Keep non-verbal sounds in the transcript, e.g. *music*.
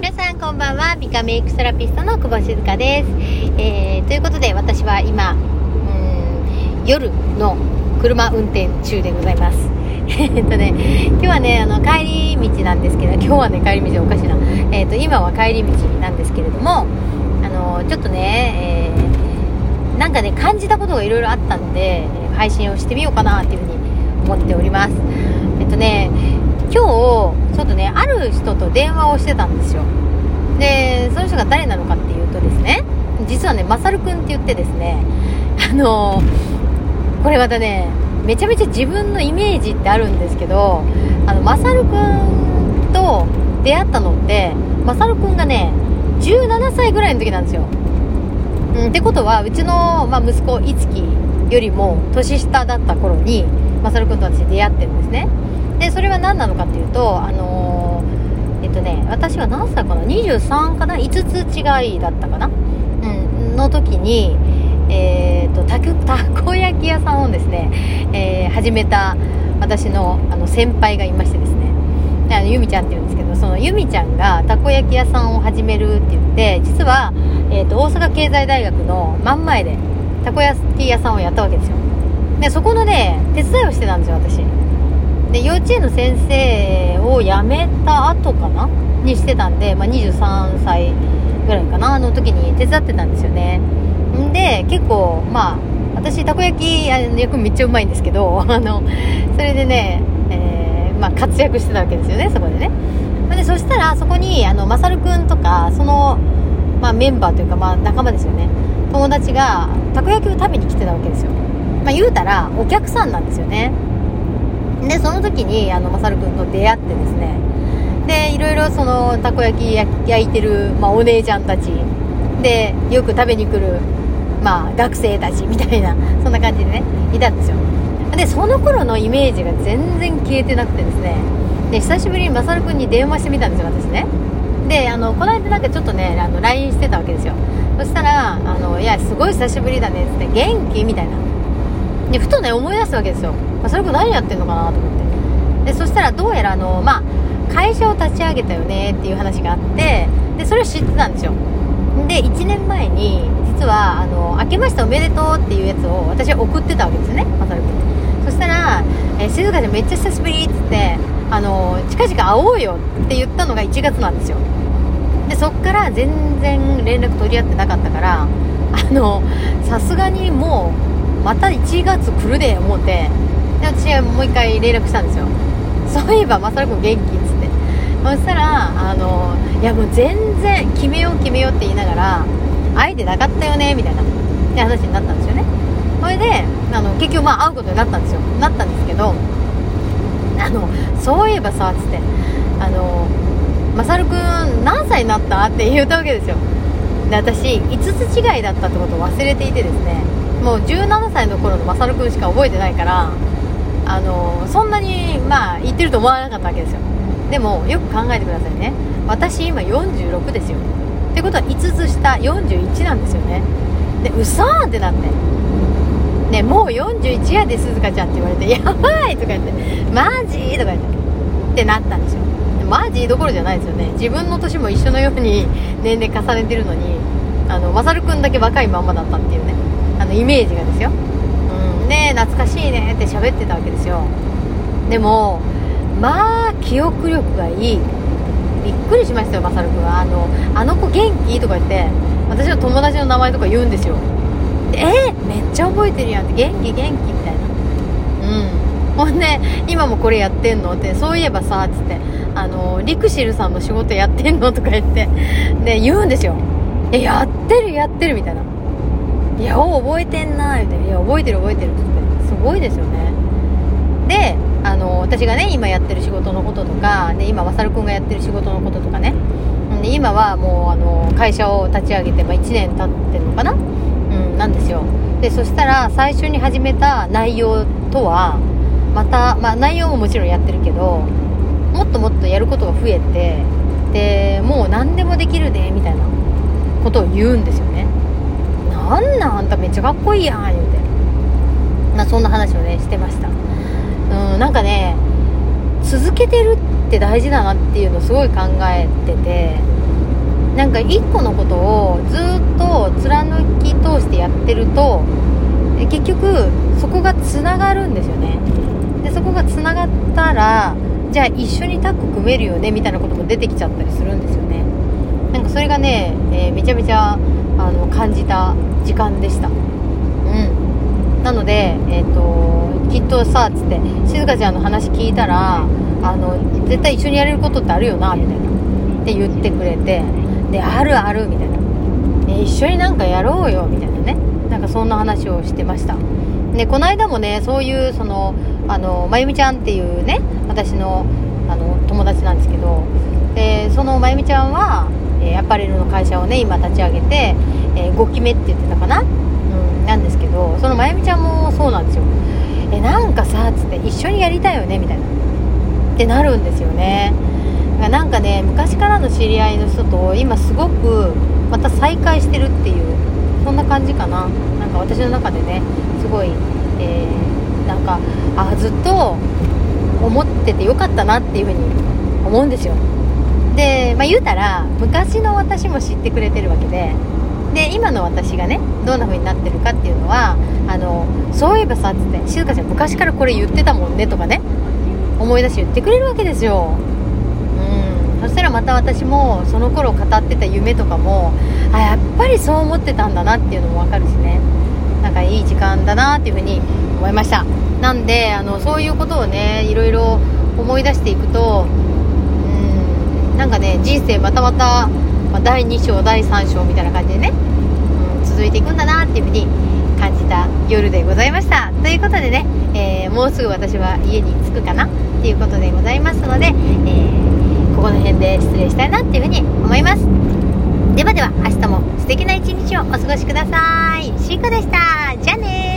皆さんこんばんは。ビカメイクセラピストの久保静香です、えー、ということで私は今うん夜の車運転中でございます。*laughs* えっとね今日はねあの帰り道なんですけど今日はね帰り道おかしいな。えっ、と今は帰り道なんですけれどもあのちょっとね、えーなんかね感じたことがいろいろあったんで配信をしてみようかなっていうふうに思っております。えっとね今日ちょっとねある人と電話をしてたんですよ。でその人が誰なのかっていうとですね実はねまさるくんって言ってですね *laughs* あのこれまたねめちゃめちゃ自分のイメージってあるんですけどあのまさるくんと出会ったのってまさるくんがね17歳ぐらいの時なんですよ。うん、ってことはうちの、まあ、息子いつきよりも年下だった頃にまさるくんと私出会ってるんですね。でそれは何なのかっていうとあのーえっとね私は何歳かな？23かな？5つ違いだったかな？うんの時にえー、とたたこ焼き屋さんをですね、えー始めた私のあの先輩がいましてですね。あのゆみちゃんって言うんですけどそのゆみちゃんがたこ焼き屋さんを始めるって言って実は、えー、と大阪経済大学の真ん前でたこ焼き屋さんをやったわけですよ。でそこのね手伝いをしてたんですよ私。で幼稚園の先生を辞めた後かな？にしてたんで、まあ、23歳ぐらいかなの時に手伝ってたんですよね。で結構まあ私たこ焼きあの焼くめっちゃうまいんですけど *laughs* あのそれでね、えーまあ、活躍してたわけですよねそこでね。でそしたらそこにあのまさるくんとかその、まあ、メンバーというか、まあ、仲間ですよね。友達がたこ焼きを食べに来てたわけですよ、まあ、言うたらお客さんなんですよね。でその時にあのまさるくんと出会ってですね。でいろいろそのたこ焼き焼いてる、まあ、お姉ちゃんたち。でよく食べに来る、まあ、学生たちみたいな *laughs* そんな感じでねいたんですよ。でその頃のイメージが全然消えてなくてですね。で久しぶりにまさるくんに電話してみたんですよ私ね。であのこの間なんかちょっとねあの LINE してたわけですよ。そしたらあの「いやすごい久しぶりだね」っつって「元気?」みたいな。でふとね思い出すわけですよ。まさるくん何やってんのかなと思って。でそしたらどうやらあのまあ会社を立ち上げたよねっていう話があってでそれを知ってたんですよ。で1年前に実はあの「明けましておめでとう」っていうやつを私は送ってたわけですよねまさるくんそしたら「えー静香ちゃんめっちゃ久しぶり」っつってあの近々会おうよって言ったのが1月なんですよ。でそっから全然連絡取り合ってなかったからあのさすがにもうまた1月来るで思ってで私はもう一回連絡したんですよ。そういえばまさるくん元気っつって。そしたらあのいやもう全然決めよう決めようって言いながら会えてなかったよねみたいなって話になったんですよね。それであの結局まあ会うことになったんですよ。なったんですけどあのそういえばさっつってあのまさるくん何歳になったって言ったわけですよ。で私5つ違いだったってことを忘れていてですねもう17歳の頃のまさるくんしか覚えてないからあのそんなにまあ言ってると思わなかったわけですよ。でもよく考えてくださいね。私今46ですよ。ってことは5つ下41なんですよね。でうそーってなって。ね、もう41やで鈴鹿ちゃんって言われて「*laughs* やばい!」とか言って「マジ?」とか言って。ってなったんですよ。マジどころじゃないですよね。自分の年も一緒のように年齢重ねてるのにあのまさるくんだけ若いまんまだったっていうね。あのイメージがですよ、ね懐かしいねって喋ってたわけですよ。でもまあ記憶力がいい。びっくりしましたよまさるくんは。あの「あの子元気?」とか言って私の友達の名前とか言うんですよ。えー、めっちゃ覚えてるやんって。元気元気みたいな。うん。ほんで今もこれやってんの？ってそういえばさっつってあのリクシルさんの仕事やってんの？とか言ってで言うんですよ。えやってるやってるみたいな。いやお覚えてんな言うていや覚えてる覚えてるって言って。すごいですよね。であの私がね今やってる仕事のこととかで今まさるくんがやってる仕事のこととかね。で今はもうあの会社を立ち上げて、まあ、1年経ってるのかな。うん、なんですよ。でそしたら最初に始めた内容とはまた、まあ、内容ももちろんやってるけどもっともっとやることが増えてでもう何でもできるでみたいなことを言うんですよね。なんなん？あんためっちゃかっこいいやん言うて、まあ、そんな話をねしてました。うんなんかね続けてるって大事だなっていうのをすごい考えててなんか一個のことをずっと貫き通してやってると結局そこがつながるんですよね。でそこがつながったらじゃあ一緒にタッグ組めるよねみたいなことも出てきちゃったりするんですよね。なんかそれがね、えー、めちゃめちゃあの感じた時間でした。うん。なのでえっ、ー、ときっとさつって静香ちゃんの話聞いたらあの絶対一緒にやれることってあるよなみたいな。って言ってくれてであるあるみたいな、え一緒になんかやろうよみたいなね。なんかそんな話をしてました。でこの間もねそういうそのあのまゆみちゃんっていうね私のあの友達なんですけどでそのまゆみちゃんは、え、アパレルの会社をね今立ち上げて、え、5期目って言ってたかな、うん、なんですけどそのまゆみちゃんもそうなんですよ。えなんかさっつって一緒にやりたいよねみたいな。ってなるんですよね。なんかね昔からの知り合いの人と今すごくまた再会してるっていうそんな感じかな。なんか私の中でねすごい、えー、なんかあずっと思っててよかったなっていうふうに思うんですよ。で、まあ、言うたら昔の私も知ってくれてるわけでで今の私がねどんな風になってるかっていうのはあのそういえばさっつって静香ちゃん昔からこれ言ってたもんねとかね思い出し言ってくれるわけですよ。うん。そしたらまた私もその頃語ってた夢とかもあやっぱりそう思ってたんだなっていうのも分かるしね。なんかいい時間だなっていうふうに思いました。なんであのそういうことをねいろいろ思い出していくとなんかね人生またまた、ま、第2章第3章みたいな感じでね、うん、続いていくんだなっていうふうに感じた夜でございました。ということでね、えー、もうすぐ私は家に着くかな？っていうことでございますので、えーここの辺で失礼したいなっていうふうに思います。ではでは明日も素敵な一日をお過ごしください。シーコでした。じゃあね